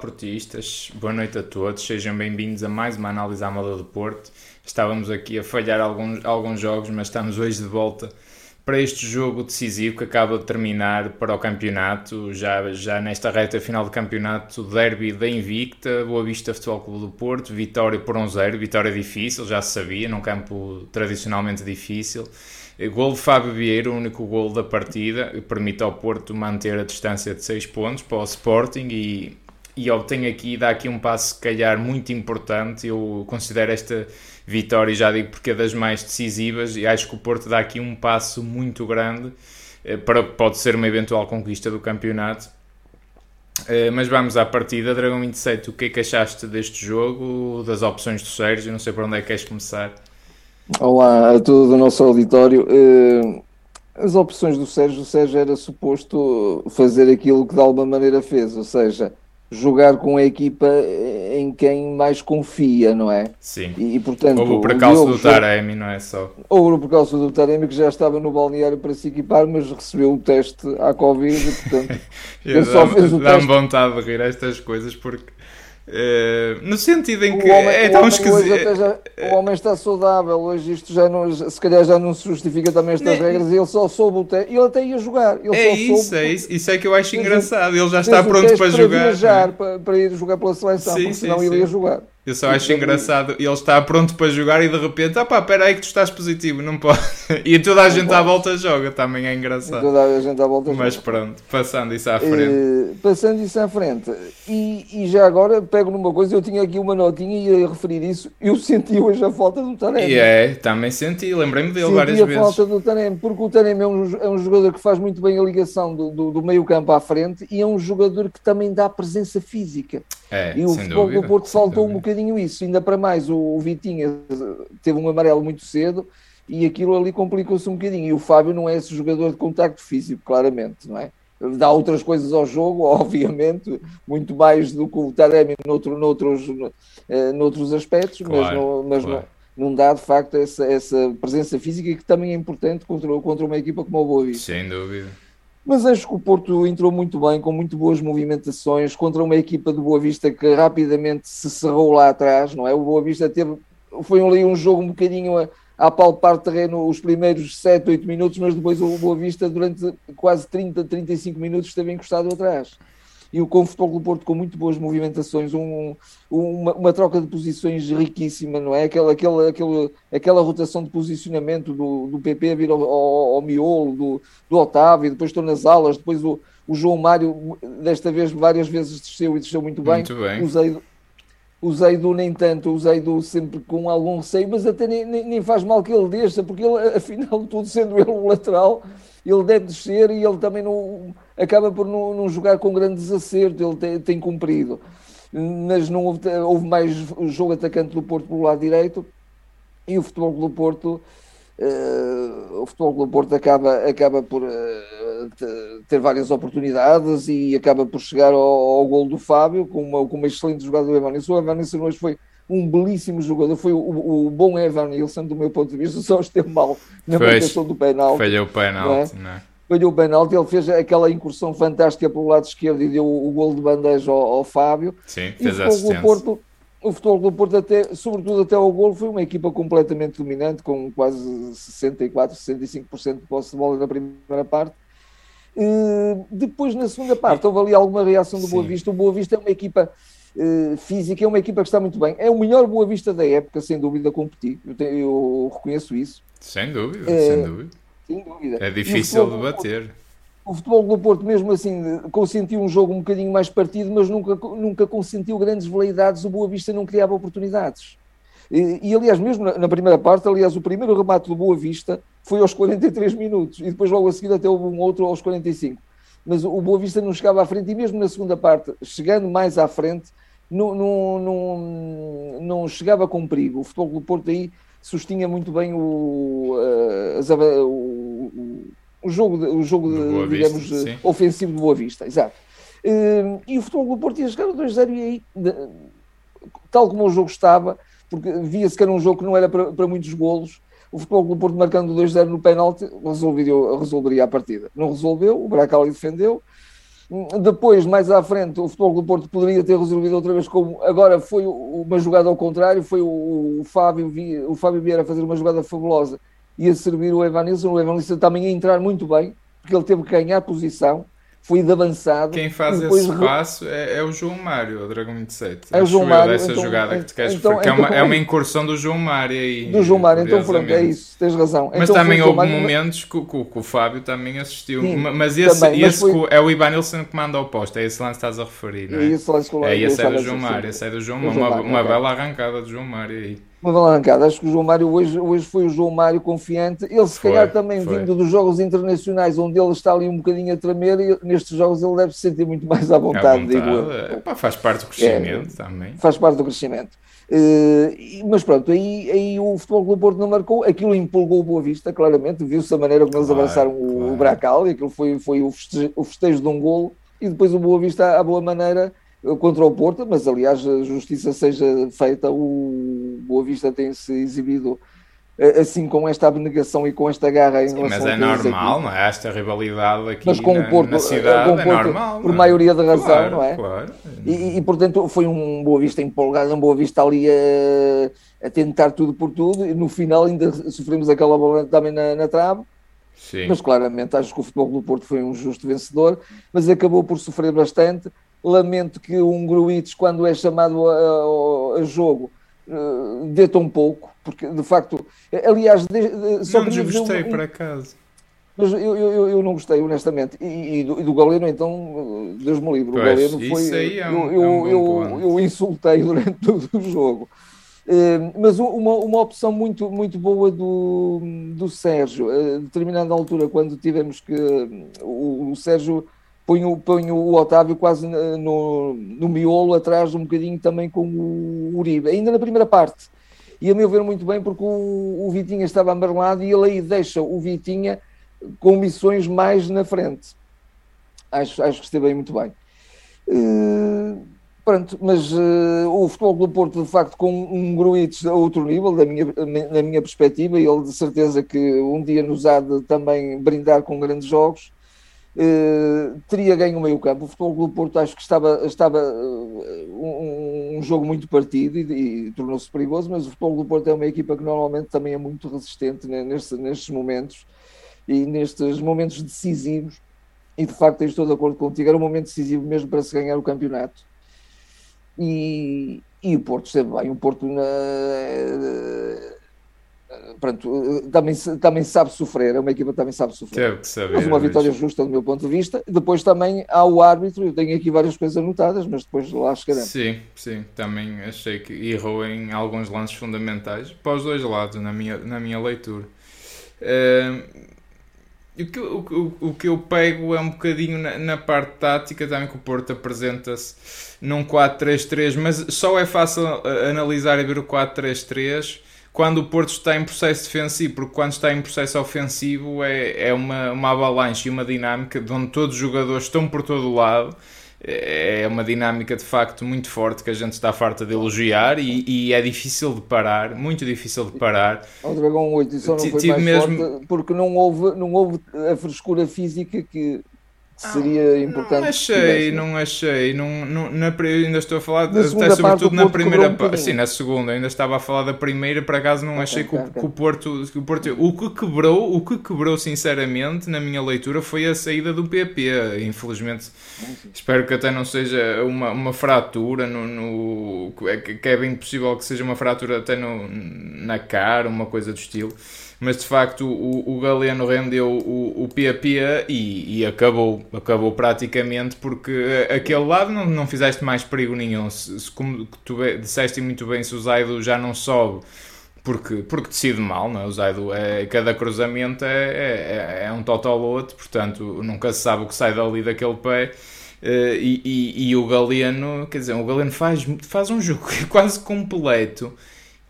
portistas, boa noite a todos, sejam bem-vindos a mais uma análise à moda do Porto. Estávamos aqui a falhar alguns, alguns jogos, mas estamos hoje de volta para este jogo decisivo que acaba de terminar para o campeonato, já, já nesta reta final do campeonato, derby da Invicta, Boa Vista Futebol Clube do Porto, vitória por 1-0, vitória difícil, já se sabia, num campo tradicionalmente difícil. Gol de Fábio Vieira, o único gol da partida, permite ao Porto manter a distância de 6 pontos para o Sporting e e obtém aqui, dá aqui um passo, se calhar, muito importante. Eu considero esta vitória, já digo porque é das mais decisivas, e acho que o Porto dá aqui um passo muito grande eh, para pode ser uma eventual conquista do campeonato. Eh, mas vamos à partida. Dragão 27, o que é que achaste deste jogo, das opções do Sérgio? Não sei para onde é que queres começar. Olá a todo o nosso auditório. Eh, as opções do Sérgio, o Sérgio era suposto fazer aquilo que de alguma maneira fez, ou seja, jogar com a equipa em quem mais confia, não é? Sim. E, portanto, ou por causa do Taremi, não é só? Ou por causa do Taremi, que já estava no balneário para se equipar, mas recebeu o teste à Covid, portanto, ele só fez o teste. Dá-me vontade de rir estas coisas porque Uh, no sentido em que o homem, é tão esquisito. Já, o homem está saudável, hoje isto já não, se calhar já não se justifica também estas ne... regras. Ele só soube o teste, ele até ia jogar. Ele é isso, soube, é isso, isso é que eu acho engraçado. Ele já está pronto para, para jogar. Viajar, é? para, para ir jogar pela seleção, sim, porque senão sim. ele ia jogar. Eu só acho engraçado, ele está pronto para jogar e de repente, ah pá, espera aí que tu estás positivo, não pode. E toda a não gente pode. à volta joga, também é engraçado. E toda a gente à volta Mas joga. pronto, passando isso à frente. Uh, passando isso à frente. E, e, já agora pego numa coisa, eu tinha aqui uma notinha e ia referir isso, eu senti hoje a falta do Taremi. E é, também senti, lembrei-me dele senti várias vezes. Senti a falta do Taremi, porque o Taremi é um, é um jogador que faz muito bem a ligação do, do, do meio campo à frente e é um jogador que também dá presença física. É, e o futebol dúvida, do Porto faltou um bocadinho isso, ainda para mais o, o Vitinha teve um amarelo muito cedo e aquilo ali complicou-se um bocadinho. E o Fábio não é esse jogador de contacto físico, claramente, não é? Dá outras coisas ao jogo, obviamente, muito mais do que o Taremi noutro, noutros, uh, noutros aspectos, claro, mas, não, mas claro. não, não dá de facto essa, essa presença física que também é importante contra, contra uma equipa como o Boa Vista. Sem dúvida. Mas acho que o Porto entrou muito bem, com muito boas movimentações, contra uma equipa do Boa Vista que rapidamente se cerrou lá atrás, não é? O Boa Vista teve, foi ali um jogo um bocadinho a, a palpar terreno os primeiros 7, 8 minutos, mas depois o Boa Vista durante quase 30, 35 minutos esteve encostado atrás e o com o Futebol do Porto com muito boas movimentações, um, uma, uma, troca de posições riquíssima, não é? Aquela, aquela, aquela, aquela rotação de posicionamento do, do PP a vir ao, ao, ao miolo, do, do Otávio, depois estou nas alas, depois o, o João Mário, desta vez, várias vezes desceu e desceu muito bem. Muito bem. Usei, usei do nem tanto, usei do sempre com algum receio, mas até nem, nem, nem faz mal que ele desça, porque ele, afinal de tudo, sendo ele o lateral, ele deve descer e ele também não acaba por não, não jogar com grande desacerto, ele tem, tem cumprido. Mas não houve, houve mais jogo atacante do Porto pelo lado direito e o futebol do Porto. Uh, o futebol do Porto acaba, acaba por uh, ter várias oportunidades e acaba por chegar ao, ao gol do Fábio com uma, com uma excelente jogada do Evanilson. O Evanilson hoje foi um belíssimo jogador, foi o, o, bom Evanilson do meu ponto de vista, só esteve mal na marcação do penalti. Falhou o penalti, não é? Não é? Falhou o penalti, ele fez aquela incursão fantástica pelo lado esquerdo e deu o, gol de bandeja ao, ao Fábio. Sim, fez e o futebol do Porto, o futebol do Porto, até, sobretudo até ao gol, foi uma equipa completamente dominante, com quase 64, 65% de posse de bola na primeira parte. Uh, depois, na segunda parte, houve ali alguma reação do Sim. Boa Vista. O Boa Vista é uma equipa uh, física, é uma equipa que está muito bem. É o melhor Boa Vista da época, sem dúvida, a competir. Eu, tenho, eu reconheço isso. Sem dúvida, uh, sem dúvida sem dúvida. É difícil de bater. O futebol do Porto, mesmo assim, consentiu um jogo um bocadinho mais partido, mas nunca, nunca consentiu grandes veleidades. O Boa Vista não criava oportunidades. E, e, aliás, mesmo na, na, primeira parte, aliás, o primeiro remate do Boa Vista foi aos 43 minutos e depois, logo a seguir, até houve um outro aos 45. Mas o Boa Vista não chegava à frente e, mesmo na segunda parte, chegando mais à frente, não, não, não, não chegava com perigo. O futebol do Porto aí sustinha muito bem o, as, o, o, jogo, o jogo de, digamos, Vista, ofensivo de Boa Vista, exato. E o futebol do Porto ia chegar a 2-0 e aí, tal como o jogo estava, porque via-se que era um jogo que não era para, para muitos golos, o Futebol do Porto marcando 2-0 no penalti resolveria, resolveria a partida. Não resolveu, o Bracali defendeu. Depois, mais à frente, o Futebol do Porto poderia ter resolvido outra vez, como agora foi uma jogada ao contrário, foi o, o Fábio, o Fábio Vieira fazer uma jogada fabulosa e a servir o Evanilson, o Evanilson também a entrar muito bem, porque ele teve que ganhar posição foi de avançado. Quem faz esse passo é, é, o João Mário, o Dragão 27. É o João Mário. Dessa então, jogada que tu queres então, então, é, uma, é uma incursão do João Mário aí. Do João Mário, então pronto, é isso, tens razão. Mas então, também houve Mário, momentos que, que, que, o Fábio também assistiu. Sim, mas esse, também, esse mas foi... é o Ibanilson que manda ao posto, é esse lance que estás a referir, não é? É esse lance que eu É, esse é do João Mário, esse é do João Mário. Uma, uma bela arrancada do João Mário aí uma alavancada. Acho que o João Mário hoje, hoje foi o João Mário confiante. Ele, se foi, calhar, também foi. vindo dos jogos internacionais, onde ele está ali um bocadinho a tremer, e nestes jogos ele deve se sentir muito mais à vontade, à vontade. digo eu. É, faz parte do crescimento é, também. Faz parte do crescimento. Uh, mas pronto, aí, aí o Futebol Clube Porto não marcou, aquilo empolgou o Boa Vista, claramente, viu-se a maneira como eles claro, abraçaram o, claro. o Bracal, e aquilo foi, foi o, festejo, o festejo de um golo, e depois o Boa Vista, à boa maneira, contra o Porto, mas aliás a justiça seja feita, o Boa Vista tem-se exibido eh, assim com esta abnegação e com esta garra em Sim, mas é normal, não é? Esta rivalidade aqui mas com na, o Porto, na cidade com o Porto, é normal. Por é? maioria de razão, claro, não é? Claro. E, e, portanto foi um Boa Vista empolgado, um Boa Vista ali a, a tentar tudo por tudo e no final ainda sofremos aquela bola também na, na trave. Sim. Mas claramente acho que o futebol do Porto foi um justo vencedor, mas acabou por sofrer bastante Lamento que um Gruites, quando é chamado a, a, a jogo, uh, dê tão pouco, porque de facto, aliás, de, de, só não desgostei um, por acaso. Mas eu, eu, eu não gostei, honestamente. E, e, do, e do Galeno, então, Deus me livre. O Galeno foi. É um, eu, é um eu, eu, insultei durante todo o jogo. Uh, mas uma, uma opção muito, muito boa do, do Sérgio, a determinada altura, quando tivemos que. O, o Sérgio ponho, ponho o Otávio quase no, no miolo, atrás um bocadinho também com o Uribe, ainda na primeira parte. E a meu ver muito bem, porque o, o Vitinha estava amarelado e ele aí deixa o Vitinha com missões mais na frente. Acho, acho que esteve aí muito bem. Uh, pronto, mas uh, o futebol do Porto, de facto, com um Gruites a outro nível, da minha, na minha perspectiva, e ele de certeza que um dia nos há de também brindar com grandes jogos. Uh, teria ganho o meio campo. O Futebol do Porto acho que estava, estava uh, um, um, jogo muito partido e, e tornou-se perigoso, mas o Futebol do Porto é uma equipa que normalmente também é muito resistente né, nestes momentos e nestes momentos decisivos. E de facto, estou de acordo contigo, era um momento decisivo mesmo para se ganhar o campeonato. E, e o Porto esteve bem. O Porto na, pronto, também, também sabe sofrer, é uma equipa que também sabe sofrer. Saber. Mas uma vitória justa do meu ponto de vista. Depois também há o árbitro, eu tenho aqui várias coisas anotadas, mas depois lá chegaremos. Sim, sim, também achei que errou em alguns lances fundamentais, para os dois lados, na minha, na minha leitura. Uh, o, que, o, o, que eu pego é um bocadinho na, na parte tática, também que o Porto apresenta-se num 4-3-3, mas só é fácil analisar e ver o 4-3-3 quando o Porto está em processo defensivo, porque quando está em processo ofensivo é, é uma, uma avalanche e uma dinâmica de onde todos os jogadores estão por todo o lado. É uma dinâmica de facto muito forte que a gente está farta de elogiar e, e é difícil de parar, muito difícil de parar. O Dragão 8 só não foi mais mesmo... forte porque não houve, não houve a frescura física que, seria importante. Não achei, não achei. Não, não, na, ainda estou a falar, na até sobretudo na primeira parte. Um sim, na segunda, ainda estava a falar da primeira, por acaso não okay, achei okay, que, o, okay. que, o Porto, que o Porto. O que quebrou, o que quebrou, sinceramente, na minha leitura, foi a saída do PP. Infelizmente, espero que até não seja uma, uma fratura no. no é que é bem possível que seja uma fratura até no, na cara, uma coisa do estilo mas de facto o, o Galeno rendeu o, o Pia e, e, acabou, acabou praticamente porque aquele lado não, não fizeste mais perigo nenhum. Se, se como tu disseste muito bem, se o Zaido já não sobe porque, porque decide mal, não é? o Zaido é, cada cruzamento é, é, é um total outro, portanto nunca se sabe o que sai dali daquele pé. Uh, e, e, e, o Galeno, quer dizer, o Galeno faz, faz um jogo quase completo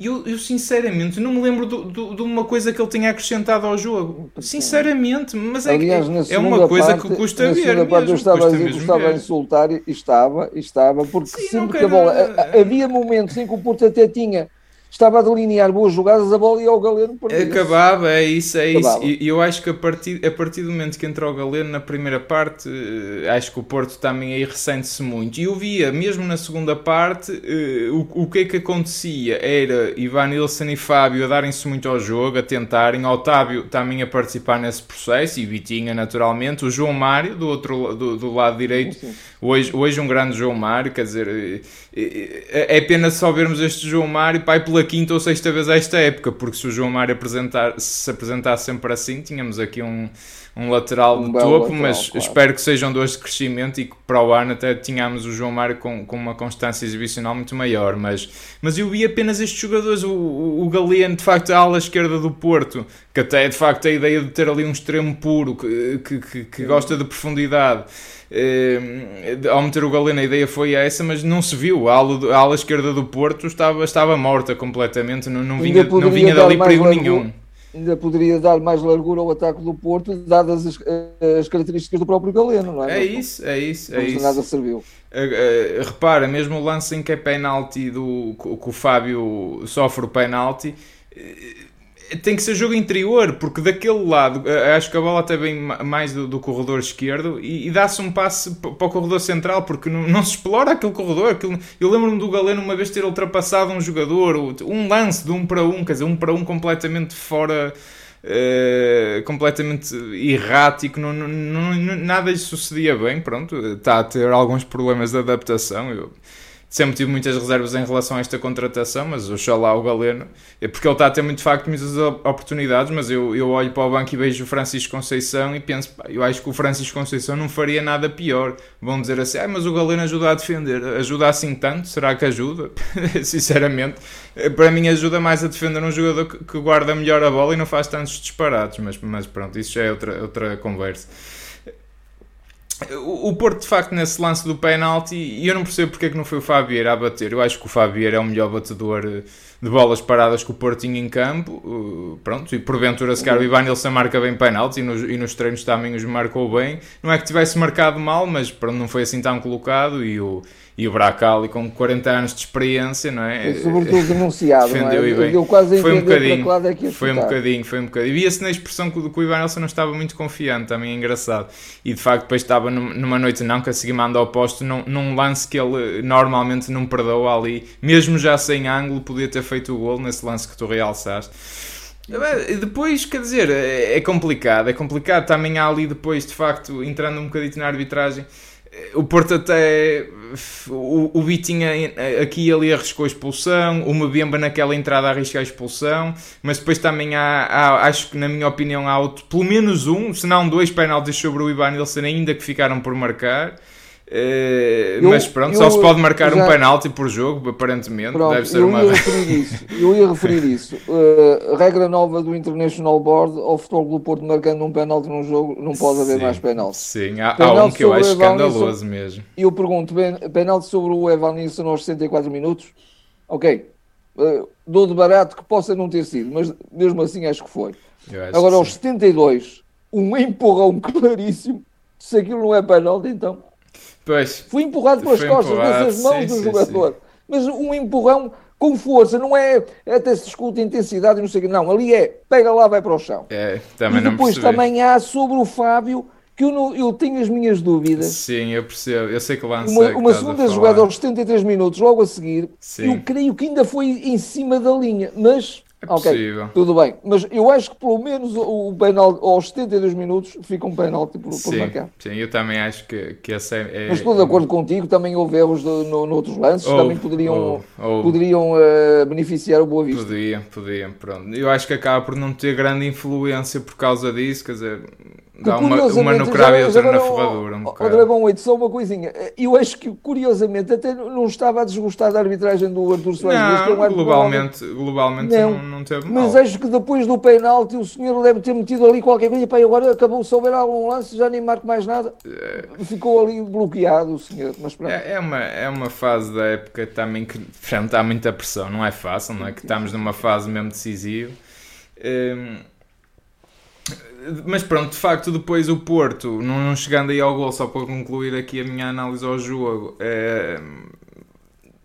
eu, eu sinceramente não me lembro do, do, de uma coisa que ele tenha acrescentado ao jogo. Sinceramente, mas é, Aliás, é, uma coisa parte, que custa na ver. Parte mesmo, eu estava, a, estava a insultar e estava, estava, porque Sim, sempre que a bola. Havia momentos em que o Porto até tinha estava a delinear boas jogadas, a bola ia ao Galeno. Acabava, é isso, é Acabava. isso. E eu acho que a partir, a partir do momento que entrou o Galeno na primeira parte, eh, acho que o Porto também aí ressente-se muito. E eu via, mesmo na segunda parte, eh, o, o que é que acontecia era Ivan Nilsson e Fábio a darem-se muito ao jogo, a tentarem, Otávio também a participar nesse processo, e Vitinha naturalmente, o João Mário do outro do, do lado direito, sim, sim. Hoje, hoje um grande João Mário, quer dizer, é, é pena só vermos este João Mário, pai, pela quinta ou sexta vez esta época, porque se o João Mário apresentar, se apresentasse sempre assim, tínhamos aqui um, um lateral um de topo, lateral, mas claro. espero que sejam dois de crescimento e que para o ano até tínhamos o João Mário com, com uma constância exibicional muito maior. Mas, mas eu vi apenas estes jogadores, o, o, o Galeno, de facto, a ala esquerda do Porto, que até de facto a ideia de ter ali um extremo puro que, que, que, que gosta de profundidade. Eh, ao meter o Galeno a ideia foi essa, mas não se viu. A ala, a ala esquerda do Porto estava, estava morta completamente, não, não vinha, não vinha dali perigo nenhum. Ainda poderia dar mais largura ao ataque do Porto, dadas as, as características do próprio Galeno, não é? É isso, é isso. É isso. nada serviu. Uh, uh, repara, mesmo o lance em que é penalti do que o Fábio sofre o penalti, uh, tem que ser jogo interior, porque daquele lado, eh, acho que a bola até vem mais do, do corredor esquerdo e, e dá-se um passe para o corredor central, porque não, não se explora aquele corredor. Aquele, eu lembro-me do Galeno uma vez ter ultrapassado um jogador, um lance de um para um, quer dizer, um para um completamente fora. Uh, completamente errático, não, não, não, nada lhe sucedia bem. Pronto, está a ter alguns problemas de adaptação. Eu, sempre tive muitas reservas em relação a esta contratação, mas oxalá o Galeno, é porque ele está a ter muito de facto muitas oportunidades, mas eu, eu olho para o banco e vejo o Francisco Conceição e penso, pá, eu acho que o Francisco Conceição não faria nada pior. Vão dizer assim, ah, mas o Galeno ajuda a defender. Ajuda assim tanto? Será que ajuda? Sinceramente, para mim ajuda mais a defender um jogador que, que guarda melhor a bola e não faz tantos disparados, mas, mas pronto, isso já é outra, outra conversa. O Porto, de facto, nesse lance do penalti, e eu não percebo porque é que não foi o Fabier a bater. Eu acho que o Fabier é o melhor batedor eh, de bolas paradas que o Porto tinha em campo. Eh, pronto, e porventura, se calhar, o Ivan Nilsson marca bem penalti e nos, e nos treinos também os marcou bem. Não é que tivesse marcado mal, mas pronto, não foi assim tão colocado. E o, e o Bracali com 40 anos de experiência, não é? E sobretudo denunciado, Defendeu não é? Deu quase a foi um bocadinho, é que foi um bocadinho, foi um bocadinho. Via-se na expressão que, que o Ivan Nelson não estava muito confiante, também é engraçado. E de facto depois estava numa noite não conseguia mandar ao posto num, num lance que ele normalmente não perdoa ali, mesmo já sem ângulo, podia ter feito o gol nesse lance que tu realçaste. Depois, quer dizer, é, é complicado, é complicado. Também há ali depois, de facto, entrando um bocadinho na arbitragem, o Porto até. O, o Vitinha aqui e ali arriscou a expulsão, o Mbemba naquela entrada arriscou a expulsão, mas depois também há, há, acho que na minha opinião há outro, pelo menos um, se não dois penaltis sobre o Ivan Nilsson ainda que ficaram por marcar. Eu, mas pronto, eu, só se pode marcar já... um penalti por jogo, aparentemente. Pronto, deve ser eu uma. Ia referir isso, eu ia referir isso. Uh, regra nova do International Board: ao futebol do Porto marcando um penalti num jogo, não pode haver mais penalti. Sim, há, há um que eu acho escandaloso mesmo. E eu pergunto: penalti sobre o Evan Nilsson aos 64 minutos? Ok, uh, dou de barato que possa não ter sido, mas mesmo assim acho que foi. Agora, aos 72, um empurrão claríssimo. Se aquilo não é penalti, então. Pois. Fui empurrado pelas costas, nas mãos sim, do sim, jogador. Sim. Mas um empurrão com força, não é, é até se discute intensidade e não sei o que. Não, ali é, pega lá, vai para o chão. É, também e depois também há sobre o Fábio, que eu, não, eu tenho as minhas dúvidas. Sim, eu percebo, eu sei que lance Uma, uma segunda jogada aos 73 minutos, logo a seguir, eu creio que ainda foi em cima da linha, mas é possível. tudo bem. Mas eu acho que pelo menos o penalti aos 72 minutos fica um penalti por, sim, marcar. Sim, eu também acho que, que essa é, é. Mas estou de acordo contigo, também houve erros de, no, noutros lances, ou, também poderiam, poderiam uh, beneficiar o Boa Vista. Podiam, podiam, pronto. Eu acho que acaba por não ter grande influência por causa disso, quer dizer Dá uma, uma no cravo e outra na ferradura. Um o Dragão 8, só uma coisinha. Eu acho que, curiosamente, até não estava a desgostar da arbitragem do Arthur Soares. Não, é globalmente, globalmente não, não, não teve mal. Mas acho que depois do penalti o senhor deve ter metido ali qualquer coisa. e agora acabou de houver algum lance, já nem marco mais nada. É... Ficou ali bloqueado o senhor. Mas é, é, uma, é uma fase da época também que frente, há muita pressão. Não é fácil, não é? Que estamos numa fase mesmo decisiva. Hum, mas pronto, de facto, depois o Porto, não chegando aí ao gol, só para concluir aqui a minha análise ao jogo, é,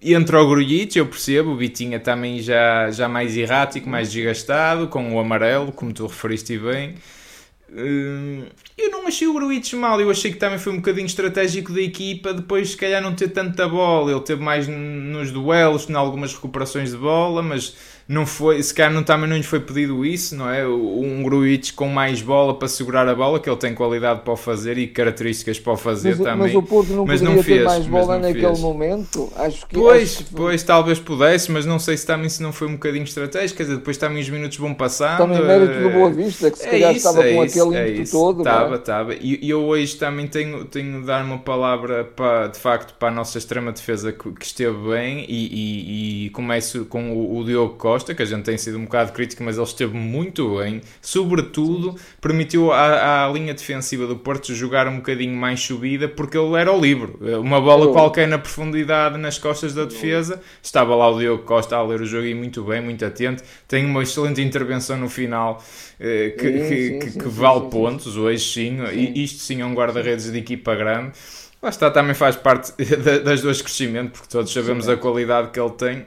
entra o Grujic, eu percebo, o Vitinha também já, já mais errático, mais desgastado, com o amarelo, como tu referiste bem. Hum, eu não achei o Gruitch mal, eu achei que também foi um bocadinho estratégico da equipa, depois se calhar não ter tanta bola, ele teve mais nos duelos, em algumas recuperações de bola, mas não foi, se calhar não, também não lhe foi pedido isso, não é? Um Gruitch com mais bola para segurar a bola, que ele tem qualidade para o fazer e características para o fazer mas, também. Mas o Porto não mas não fez, ter mais bola naquele fez. momento? Acho que, Pois, acho que pois, talvez pudesse, mas não sei se também se não foi um bocadinho estratégico, quer dizer, depois também os minutos vão passando. também mérito do Boa Vista, que se é calhar isso, estava é com isso, aquele é ímpeto todo. não é? Estava, estava. E e eu hoje também tenho, tenho de dar uma palavra para, de facto, para a nossa extrema defesa que, que esteve bem e, e, e começo com o, o Diogo Costa, que a gente tem sido um bocado crítico, mas ele esteve muito bem. Sobretudo, permitiu à, à linha defensiva do Porto jogar um bocadinho mais subida, porque ele era o livro. Uma bola qualquer na profundidade, nas costas da defesa, estava lá o Diogo Costa a ler o jogo e muito bem, muito atento. Tem uma excelente intervenção no final eh, que, que, que- que vale pontos hoje sim. E isto sim é um guarda-redes de equipa grande. Lá está, também faz parte da- das duas crescimento, porque todos sabemos a qualidade que ele tem.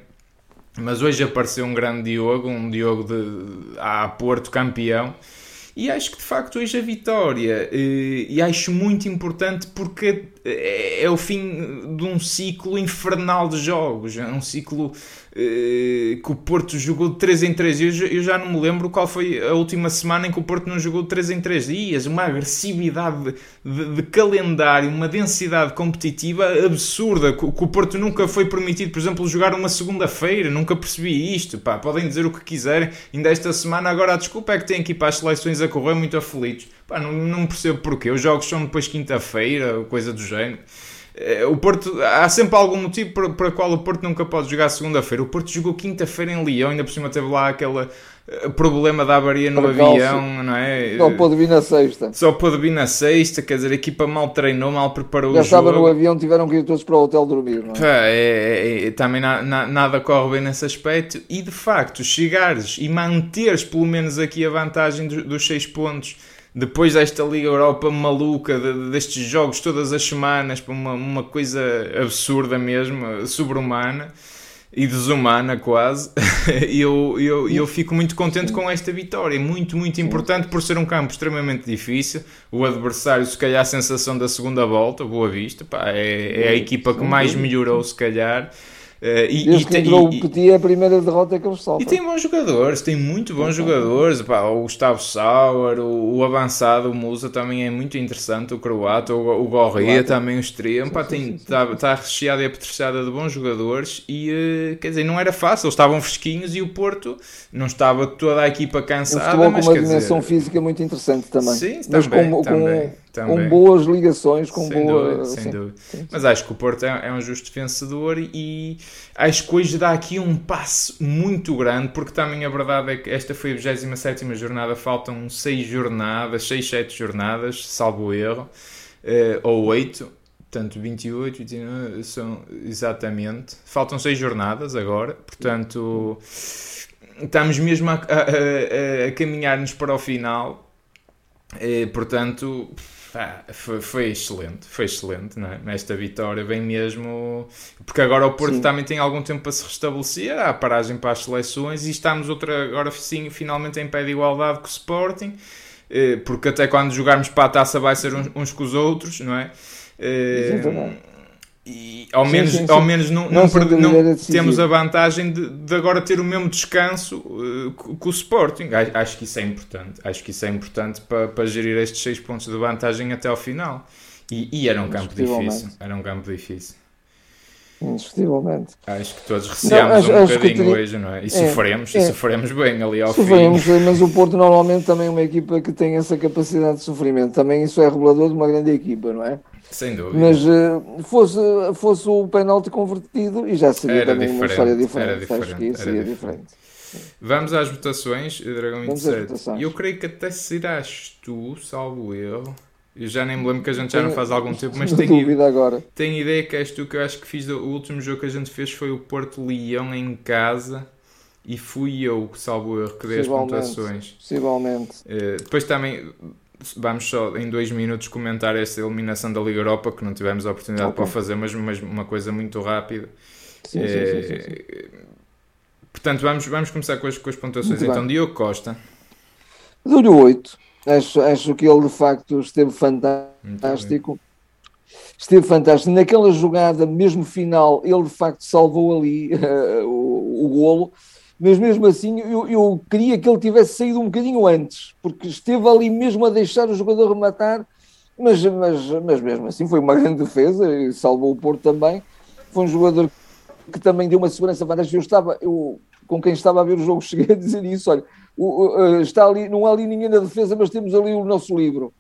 Mas hoje apareceu um grande Diogo, um Diogo de a Porto campeão. E acho que de facto hoje a vitória, eh, e acho muito importante porque é é o fim de um ciclo infernal de jogos, é um ciclo que o Porto jogou de 3 em 3. Eu, eu já não me lembro qual foi a última semana em que o Porto não jogou de 3 em 3 dias. Uma agressividade de, de- calendário, uma densidade competitiva absurda. Que, o- que o Porto nunca foi permitido, por exemplo, jogar uma segunda-feira. Nunca percebi isto. Pá, podem dizer o que quiserem. Ainda esta semana, agora a desculpa é que têm ir para as seleções a correr muito aflitos. Pá, não, não percebo porquê. Os jogos são depois quinta-feira, coisa do género. Eh, O Porto, há sempre algum motivo para, para qual o Porto nunca pode jogar segunda-feira. O Porto jogou quinta-feira em Leão, ainda por cima teve lá aquele eh, problema da avaria no avião, não é? Só pôde vir na sexta. Só pôde vir na sexta, quer dizer, a equipa mal treinou, mal preparou Já o estava jogo. no avião, tiveram que ir todos para o hotel dormir, não é? É- é- é- também na- na- nada corre bem nesse aspecto e de facto chegares e manteres pelo menos aqui a vantagem do- dos 6 pontos depois desta Liga Europa maluca de- destes jogos todas as semanas uma, uma coisa absurda mesmo, sobre-humana e desumana quase eu, eu, eu fico muito contente com esta vitória. Muito, muito importante por ser um campo extremamente difícil. O adversário se calhar a sensação da segunda volta Boa Vista, pá, é, é a equipa que mais melhorou se calhar e, Desde e que entrou e- o Petit, é a primeira derrota que eles e sofrem. tem bons jogadores, tem muito bons jogadores. Pá, o Gustavo Sauer, o, o avançado, o Musa também é muito interessante. O croata, o, o Gorria também, o extremo. Sim, tá, tá recheada e apetrechada de bons jogadores. E eh, quer dizer, não era fácil. Eles estavam fresquinhos e o Porto não estava toda a equipa Um cansada. futebol mas com uma dimensão dizer, física muito interessante também. Sim, mas também, com, também, com, também. com boas ligações, com sem boa. dúvida, sem sim. dúvida. sim. Mas acho que o Porto é, é um justo vencedor e acho que hoje dá aqui um passo muito grande, porque também a verdade é que esta foi a 27 jornada, faltam 6 jornadas, 6, 7 jornadas, salvo erro, eh, ou 8. Portanto, 28, 29, são exatamente. Faltam 6 jornadas agora, portanto, estamos mesmo a, a- a- a caminhar-nos para o final. Eh, portanto, pá, foi, foi excelente, foi excelente não é? nesta vitória, bem mesmo, porque agora o Porto Sim. também tem algum tempo para se restabelecer, há paragem para as seleções e estamos outra, agora sim, finalmente em pé de igualdade com o Sporting, eh, porque até quando jogarmos para a taça vai ser uns, uns com os outros, não é? Eh, Exatamente. E ao Sim, menos, sim, sim. ao menos não, Não não, não temos a vantagem de, de agora ter o mesmo descanso eh, co- com o Sporting. Acho, que isso é importante. Acho que isso é importante para, para gerir estes 6 pontos de vantagem até ao final. E, e era um campo difícil. Era um campo difícil. Indiscutivelmente. Acho que todos receamos acho- um acho que bocadinho teria- hoje, não é? E É, sofremos, e é. sofremos bem ali ao Sofremos, fim. mas o Porto normalmente também é uma equipa que tem essa capacidade de sofrimento. Também isso é revelador de uma grande equipa, não é? Sem dúvida. Mas eh, fosse, fosse o penalti convertido e já seria Era também uma diferente, história era diferente. Acho que diferente, isso seria era diferente. Vamos às votações, Dragão Vamos às 27. votações. Eu creio que até serás tu, salvo erro. Eu já nem me lembro que a gente já não Tenho- faz algum tempo, mas Não tenho, dúvida agora. tenho ideia que és tu que eu acho que fiz. O último jogo que a gente fez foi o Porto Leão em casa e fui eu, salvo erro, que dei as pontuações. Possivelmente. Eh, depois também vamos só em dois minutos comentar esta eliminação da Liga Europa que não tivemos a oportunidade Ok. para fazer, mas, mas uma coisa muito rápida. sim, sim, sim, sim. Portanto, vamos, vamos começar com as, com as pontuações. Muito então, bem. Diogo Costa. Dou-lhe 8. Acho, acho que ele de facto esteve fantástico. Esteve fantástico. Naquela jogada, mesmo final, ele de facto salvou ali uh, o, o golo mas mesmo assim eu, eu queria que ele tivesse saído um bocadinho antes, porque esteve ali mesmo a deixar o jogador rematar, mas, mas, mas mesmo assim foi uma grande defesa e salvou o Porto também. Foi um jogador que também deu uma segurança fantástica. Eu estava, eu, com quem estava a ver o jogo, cheguei a dizer isso: olha, o, o, está ali, não há ali ninguém na defesa, mas temos ali o nosso livro.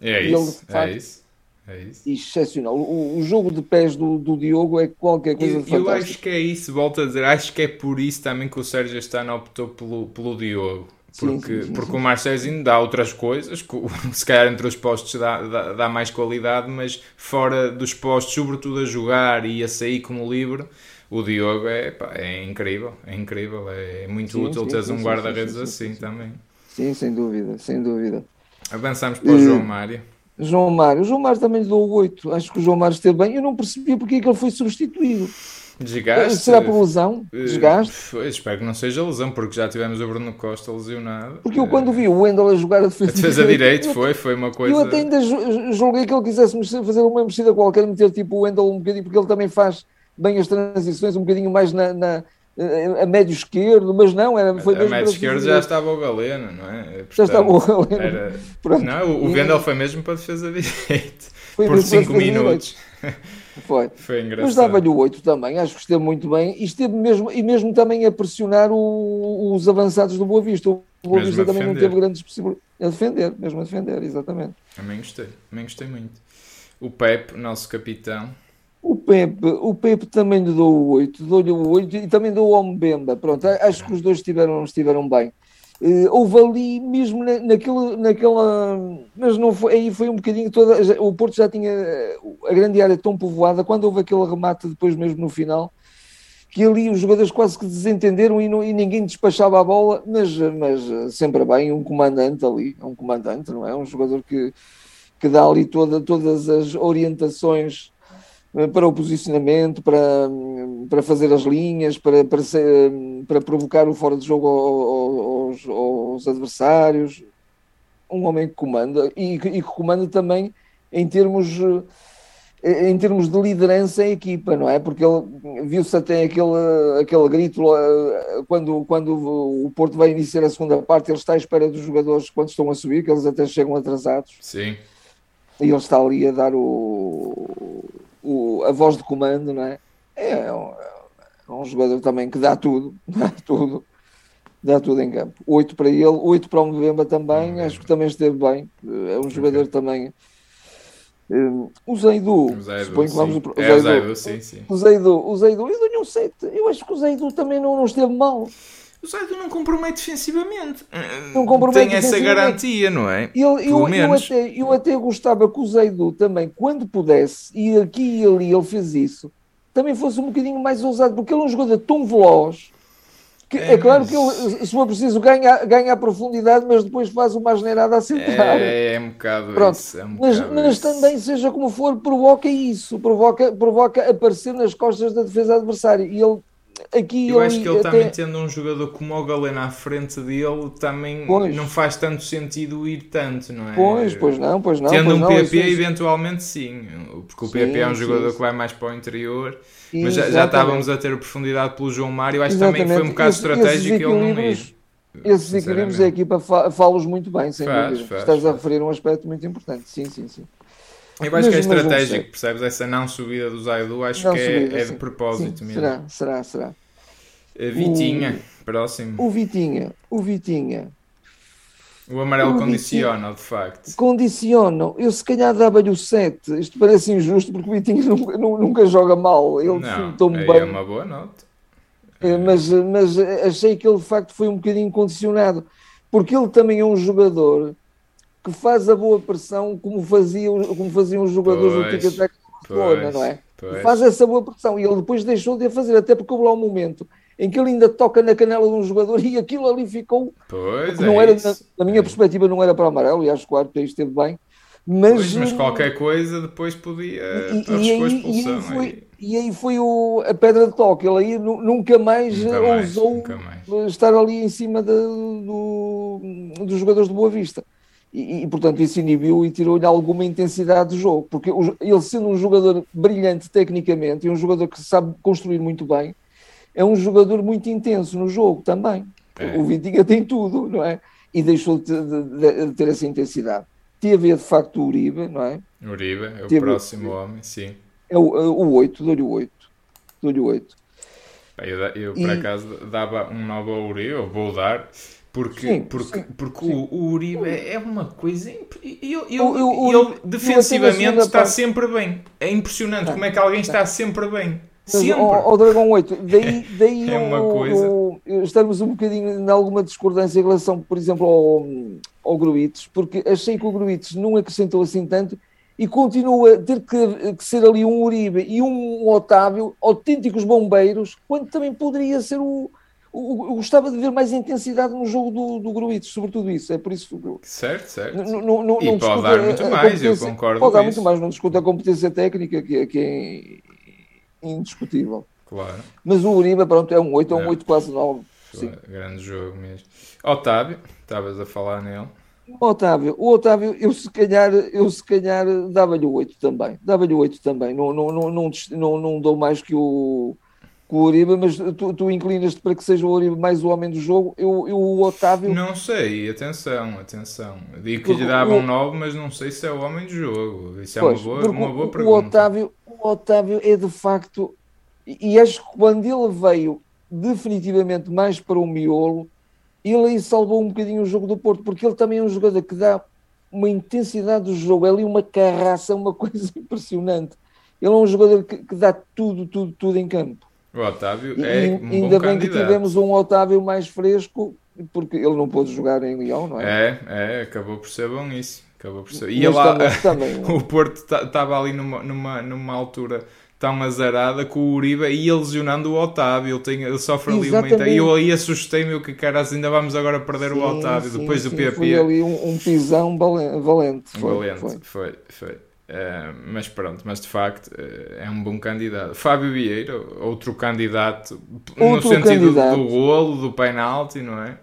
É isso, ele, é isso. É isso. Excepcional. O, o, jogo de pés do, do Diogo é qualquer coisa eu, Eu acho que é isso, volto a dizer, acho que é por isso também que o Sérgio Estano optou pelo, pelo Diogo. Porque, sim, sim, sim, porque o Marcezinho dá outras coisas, que, se calhar entre os postos dá, dá, dá, mais qualidade, mas fora dos postos, sobretudo a jogar e a sair como livre, o Diogo é, pá, é incrível, é incrível, é muito útil teres um guarda-redes assim também. Sim, sem dúvida, sem dúvida. Avançamos para o João Mário. João Mário. O João Mário também lhe dou 8. Acho que o João Mário esteve bem. Eu não percebi porque é que ele foi substituído. Desgaste? Será por lesão? Eh, Desgaste? Uh, espero que não seja lesão, porque já tivemos o Bruno Costa lesionado. Porque eu quando vi o Wendel a jogar a defesa, a defesa direito, foi, foi uma coisa. Eu até ainda julguei que ele quisesse fazer uma mexida qualquer, meter tipo o Wendel um bocadinho, porque ele também faz bem as transições, um bocadinho mais na, na a médio esquerdo, mas não, era, foi mesmo. A médio esquerdo já estava o Galeno, não é? Portanto, já estava o Galeno. Era... Não, o Wendel foi mesmo para a defesa direita. Foi por 5 minutos. Foi. Foi engraçado. Mas dava-lhe o 8 também, acho que esteve muito bem e esteve mesmo, e mesmo também a pressionar o, os avançados do Boa Vista. O Boa mesmo Vista também não teve grandes possibilidades. A defender, mesmo a defender, exatamente. Também gostei, também gostei muito. O Pep, nosso capitão, Pepe, o Pepe também lhe dou o 8, dou-lhe o 8 e também dou ao Mbemba. Pronto, acho que os dois estiveram, estiveram bem. Uh, houve ali mesmo na, naquele, naquela. Mas não foi, aí foi um bocadinho toda. Já, o Porto já tinha a grande área tão povoada, quando houve aquele remate depois mesmo no final, que ali os jogadores quase que desentenderam e, não, e ninguém despachava a bola, mas, mas sempre bem, um comandante ali, um comandante, não é? Um jogador que, que dá ali toda, todas as orientações eh, para o posicionamento, para, para fazer as linhas, para, para, ser, para provocar o fora de jogo aos, aos, adversários. Um homem que comanda e, que comanda também em termos, eh, em termos de liderança em equipa, não é? Porque ele viu-se até aquele, aquele grito eh, quando, quando o Porto vai iniciar a segunda parte, ele está à espera dos jogadores quando estão a subir, que eles até chegam atrasados. Sim. E ele está ali a dar o, o, a voz de comando, não é? É um, é um jogador também que dá tudo, dá tudo, dá tudo em campo. Oito para ele, oito para o Mbemba também, acho que também esteve bem. É um jogador também. Um, o Zaidu, suponho que vamos. O é, Zaidu, sim, sim. O Zaidu, o Zaidu, eu dou-lhe um 7. Eu acho que o Zaidu também não, não esteve mal. O Zaidu não compromete defensivamente. Não compromete Tem essa garantia, não é? Eu, eu, eu, até, eu até gostava que o Zaidu também, quando pudesse, e aqui e ali ele fez isso, também fosse um bocadinho mais ousado, porque ele é um jogador tão veloz que é, é claro que ele, se for preciso, ganha, ganha a profundidade, mas depois faz uma asneirada a centrar. É, é um bocado Pronto. isso. É um mas, bocado mas isso. também, seja como for, provoca isso, provoca, provoca aparecer nas costas da defesa adversária. E ele aqui eu acho que ele até... também tendo um jogador como o Galeno à frente dele também pois. não faz tanto sentido ir tanto, não é? Pois, pois não, pois não. Tendo pois um não, PP, isso, eventualmente sim, porque o sim, PP é um jogador sim, que vai mais para o interior, mas já, já, estávamos a ter profundidade pelo João Mário, acho que também foi um bocado esse, estratégico ele não ir. Esses equilíbrios a equipa fala-os muito bem, sem faz, dúvida. Faz, Estás faz. a referir um aspecto muito importante. Sim, sim, sim. Eu acho que é estratégico, percebes? Essa não subida do Zaidu, acho não que é, subida, é, de propósito sim, mesmo. Será, será, será. Vitinha, o, próximo. O Vitinha, o Vitinha. O amarelo o condiciona, Vitinha, de facto. Condiciona. Eu se calhar dava-lhe o 7. Isto parece injusto porque o Vitinha nunca, nunca joga mal. Ele não, tão bem. É uma boa nota. É, mas, mas achei que ele de facto foi um bocadinho condicionado. Porque ele também é um jogador que faz a boa pressão como, fazia, como faziam os jogadores pois, do tic-tac não é? Pois. Faz essa boa pressão e ele depois deixou de a fazer, até porque houve lá um momento em que ele ainda toca na canela de um jogador e aquilo ali ficou. Pois não é era, na, na, minha é. perspectiva, não era para amarelo, e acho que o árbitro esteve bem, Mas, pois, mas qualquer coisa depois podia e, e, aí, e aí foi, e aí foi o, a pedra de toque. Ele aí nunca mais nunca ousou nunca mais. estar ali em cima de, do, dos jogadores de Boa Vista. E, e, portanto isso inibiu e tirou-lhe alguma intensidade de jogo, porque ele sendo um jogador brilhante tecnicamente e um jogador que sabe construir muito bem, é um jogador muito intenso no jogo também. É. O Vitinha tem tudo, não é? E deixou de, de, de, ter essa intensidade. Teve de facto o Uribe, não é? Uribe é o Teve, próximo homem, sim. É o, é o 8, dou-lhe o 8. Dou-lhe o 8. Eu, eu, por e... acaso dava um novo ao Uribe, eu vou dar porque, sim, porque, sim, porque sim. O, Uribe é uma coisa. Ele, ele, ele defensivamente está parte... sempre bem. É impressionante tá. como é que alguém está sempre bem. Sempre. Ao, Dragão 8, daí, daí é uma o, coisa. O, estamos um bocadinho em alguma discordância em relação, por exemplo, ao, ao Gruites, porque achei que o Gruites não acrescentou assim tanto e continua a ter que, que, ser ali um Uribe e um Otávio, autênticos bombeiros, quando também poderia ser o, eu gostava de ver mais intensidade no jogo do, do Gruites, sobretudo isso. É por isso que. Certo, certo. Não, não, e não pode dar muito mais, eu concordo. Pode dar muito mais, não discuto a competência técnica, que, que é indiscutível. Claro. Mas o Uribe, pronto, é um 8, é um 8 quase 9. Sim. Grande jogo mesmo. Otávio, estavas a falar nele. O Otávio, o Otávio, eu se calhar, eu se calhar dava-lhe o 8 também. Dava-lhe o 8 também. Não, não, não, não, não, não dou mais que o com o Uribe, mas tu, tu inclinas-te para que seja o Uribe mais o homem do jogo. Eu, eu o Otávio. Não sei, atenção, atenção. Digo que lhe dava um 9, mas não sei se é o homem do jogo. Isso é pois, uma boa, uma boa pergunta. O Otávio, o Otávio é de facto. E acho que quando ele veio definitivamente mais para o miolo, ele aí salvou um bocadinho o jogo do Porto, porque ele também é um jogador que dá uma intensidade do jogo, é ali uma carraça, uma coisa impressionante. Ele é um jogador que, que dá tudo, tudo, tudo em campo. O Otávio é um Ainda bem candidato. que tivemos um Otávio mais fresco, porque ele não pôde jogar em Leão, não é? É, é, acabou por ser bom isso. Acabou por ser. E lá, também, também, o Porto estava ali numa, numa, numa altura tão azarada com o Uribe ia lesionando o Otávio. Ele, tem, ele sofre ali Exatamente. uma. E eu aí assustei-me, que caras, ainda vamos agora perder sim, o Otávio sim, depois sim, do PP. Foi ali um, um pisão valente. Foi, valente, foi, foi. foi. Uh, mas pronto, mas de facto uh, é um bom candidato. Fábio Vieira, outro candidato outro no sentido candidato. do golo, do penalti, não é?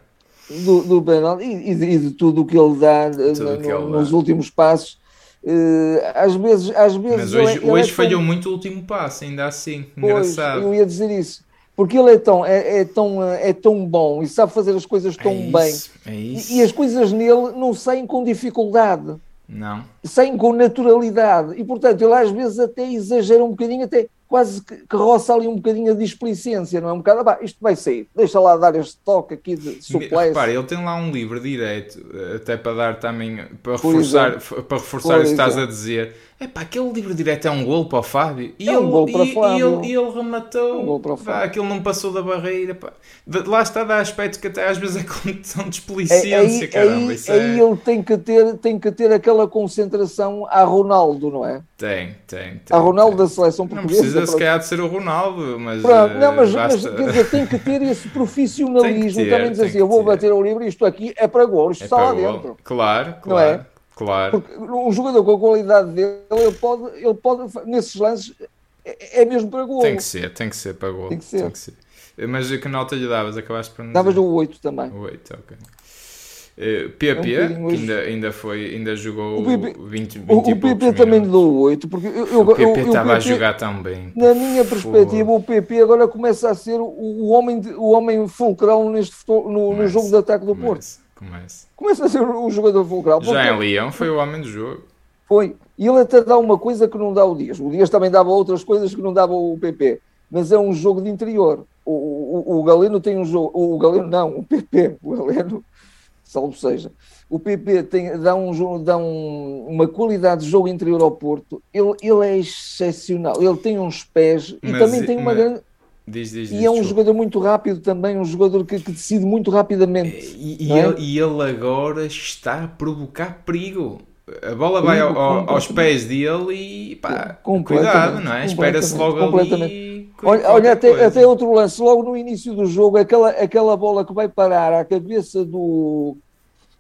Do, do penalti e, e, de tudo o que ele dá no, que ele nos dá. últimos passos. Uh, às vezes, às vezes mas hoje, ele, hoje ele é falhou tão... muito o último passo, ainda assim. Engraçado. Pois, eu ia dizer isso. Porque ele é tão, é, é, tão, é tão bom e sabe fazer as coisas tão é isso, bem. É e, e as coisas nele não saem com dificuldade. Não. Sem com naturalidade. E, portanto, ele às vezes até exagera um bocadinho, até quase que, que roça ali um bocadinho a displicência, não é? Um bocado, ah, isto vai sair, deixa lá dar este toque aqui de suplência. Repara, ele tem lá um livro direito, até para dar também, para reforçar, para reforçar o que estás a dizer é pá, aquele livro direto é um gol para o Fábio. E, é um ele, gol para e, Fábio. E ele, ele rematou. Um gol para o Fábio. Pá, aquilo não passou da barreira. Pá. Lá está, dá aspecto que até às vezes é condição de desplicência. Aí, caramba, aí, aí é... ele tem que, ter, tem que ter aquela concentração a Ronaldo, não é? Tem, tem. tem a Ronaldo tem. da seleção portuguesa. Não precisa, se calhar, de ser o Ronaldo, mas. Pronto, não, mas, basta... mas quer dizer, tem que ter esse profissionalismo ter, também dizer assim: eu vou bater o livro, isto aqui é para gol, isto é está lá dentro. Claro, claro. Não é? Claro. Porque um jogador com a qualidade dele, ele pode, ele pode nesses lances, é, é mesmo para gol. Tem que ser, tem que ser para gol. Tem que ser. Tem que ser. Mas que nota lhe davas? Acabaste por Davas o 8 também. O 8, ok. Uh, PP, é um que ainda, ainda, foi, ainda jogou o PP, 20, 20 O, o PP também lhe dou 8, porque eu, eu, o PP estava a jogar tão bem. Na minha perspectiva, o PP agora começa a ser o, o homem, de, o homem fulcral neste, no, no jogo de ataque do Porto. Começa. Começa a ser um jogador fulcral. Já em Leão foi o homem do jogo. Foi. E ele até dá uma coisa que não dá o Dias. O Dias também dava outras coisas que não dava o PP. Mas é um jogo de interior. O, o, o Galeno tem um jogo. O Galeno não, o PP. O Galeno, salvo seja. O PP tem, dá, um, dá um, uma qualidade de jogo interior ao Porto. Ele, ele é excepcional. Ele tem uns pés e mas, também tem uma mas... grande Diz, diz, e é um jogador muito rápido também, um jogador que, que decide muito rapidamente. E, e, é? ele, e, ele, agora está a provocar perigo. A bola vai ao, ao, aos pés dele e pá, cuidado, não é? Espera-se logo ali. Olha, olha até, até, outro lance, logo no início do jogo, aquela, aquela bola que vai parar à cabeça do,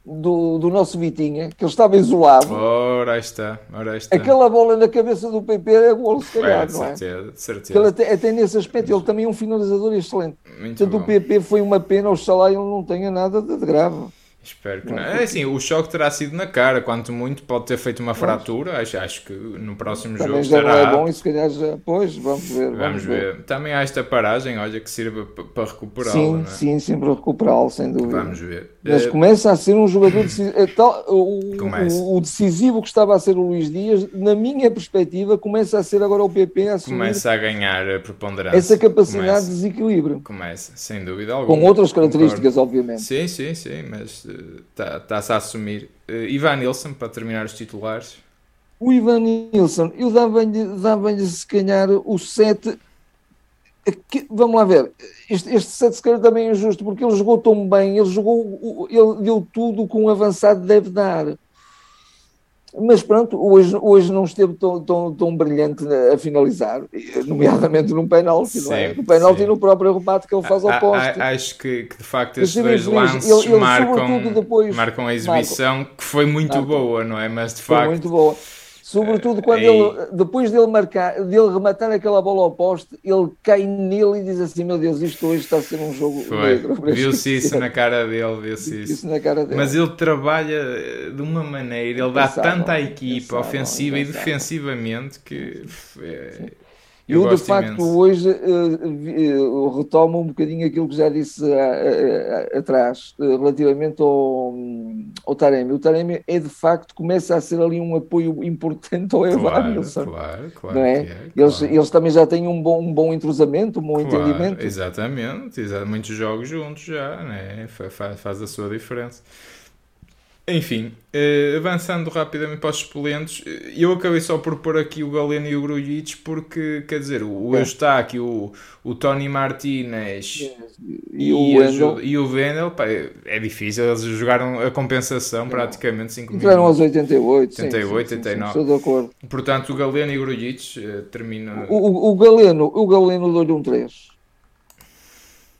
do, do nosso Vitinha, que ele estava isolado. Ora aí está, ora aí está. Aquela bola na cabeça do PP é golo, se calhar, é, não é? certeza, de certeza. Ele até, até nesse aspecto, ele também é um finalizador excelente. Muito Portanto, bom. o PP foi uma pena, oxalá ele não tenha nada de grave. Espero que não. É assim, o choque terá sido na cara, quanto muito pode ter feito uma fratura. Acho, acho que no próximo Também jogo já não estará. é bom e se calhar já. Pois, vamos ver. Vamos ver. Também há esta paragem, olha, que sirva para recuperá-lo, Sim, não é? sim, sempre recuperá-lo, sem dúvida. Vamos ver. Mas Eh, começa a ser um jogador decisivo. É o, o- decisivo que estava a ser o Luís Dias, na minha perspectiva, começa a ser agora o PP a assumir começa a ganhar a preponderância. essa capacidade de Começa, desequilíbrio. começa, sem dúvida alguma. Com outras Concordo. características, obviamente. Sim, sim, sim, mas está-se a assumir. Eh, Ivan Nilsson, para terminar os titulares. O Ivan Nilsson, eu dava-lhe dava se calhar o 7. Que- vamos lá ver, este, este 7 se calhar também é injusto, porque ele jogou tão bem, ele jogou, o- ele deu tudo com um avançado deve dar. Mas pronto, hoje, hoje não esteve tão, tão, tão brilhante a finalizar, nomeadamente num penalti, não é? No penalti e no próprio remate que ele faz ao poste. acho que, que, de facto Mas sim, dois lances ele- ele, marcam, depois- marcam a exibição que foi muito Marcam. boa, não é? Mas de Foi facto. muito boa. Sobretudo quando ele, depois dele marcar, dele rematar aquela bola ao poste, ele cai nele e diz assim: Meu Deus, isto hoje está a ser um jogo Foi. negro. Viu-se isso na cara dele, viu-se Isso isso. na cara dele. Mas ele trabalha eh, de uma maneira, ele dá tanta à equipa, impensável, ofensiva e impensável. defensivamente, que é, eu, de gosto facto, imenso. hoje eh, eh, retomo um bocadinho aquilo que já disse ah, atrás, eh, relativamente ao, ao Taremi. O Taremi é, de facto, começa a ser ali um apoio importante ao Evan Claro, claro, claro. Não é? é, Eles, claro. eles também já têm um bom, um bom entrosamento, um bom Claro, entendimento. Exatamente, exa- muitos jogos juntos já, né? Fa- fa- faz a sua diferença. Enfim, eh, avançando rapidamente para os suplentes, eh, eu acabei só por pôr aqui o Galeno e o Grujic porque, quer dizer, o É. Eustáquio, o, o Tony Martinez E, o Wendel Ju- e o Wendel, pá, é é difícil, eles jogaram a compensação praticamente 5 entraram aos minutos. 88. sim, 88, sim, sim, sim, 89. Estou de acordo. Portanto, o Galeno e o Grujic eh, terminam... O, o, o Galeno, o Galeno deu-lhe um 3.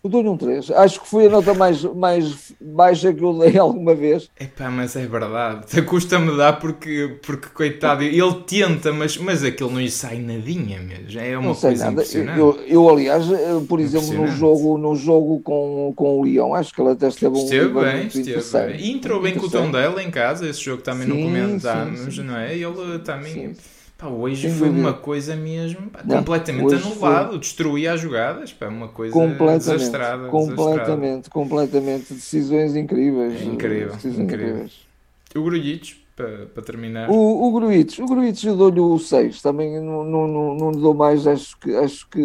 Eu dou-lhe um 3. Acho que foi a nota mais, mais baixa que eu dei alguma vez. Epá, mas é verdade. Custa-me dar porque, porque coitado, ele tenta, mas, mas aquilo não lhe sai nadinha mesmo. É uma Não sei coisa nada. impressionante. Eu, eu, aliás, eh, por exemplo, no jogo, no jogo com, com o Leão, acho que ele até esteve um Esteve bem, esteve bem. E entrou bem com o Interessante. Tondela em casa, esse jogo também não Sim, comentámos, sim, sim. não é? Ele também. Sim. Pá, hoje Sem foi dúvida. uma coisa mesmo pá, Não, completamente anulado, destruía as jogadas, pá, uma coisa Completamente, desastrada. desastrada. completamente, completamente. Decisões incríveis. É incrível, Decisões incrível. incríveis. O Grujic, para, para terminar. O, o Gruites, o Gruites eu dou-lhe o 6, também não, não, não, não lhe dou mais, acho que, acho que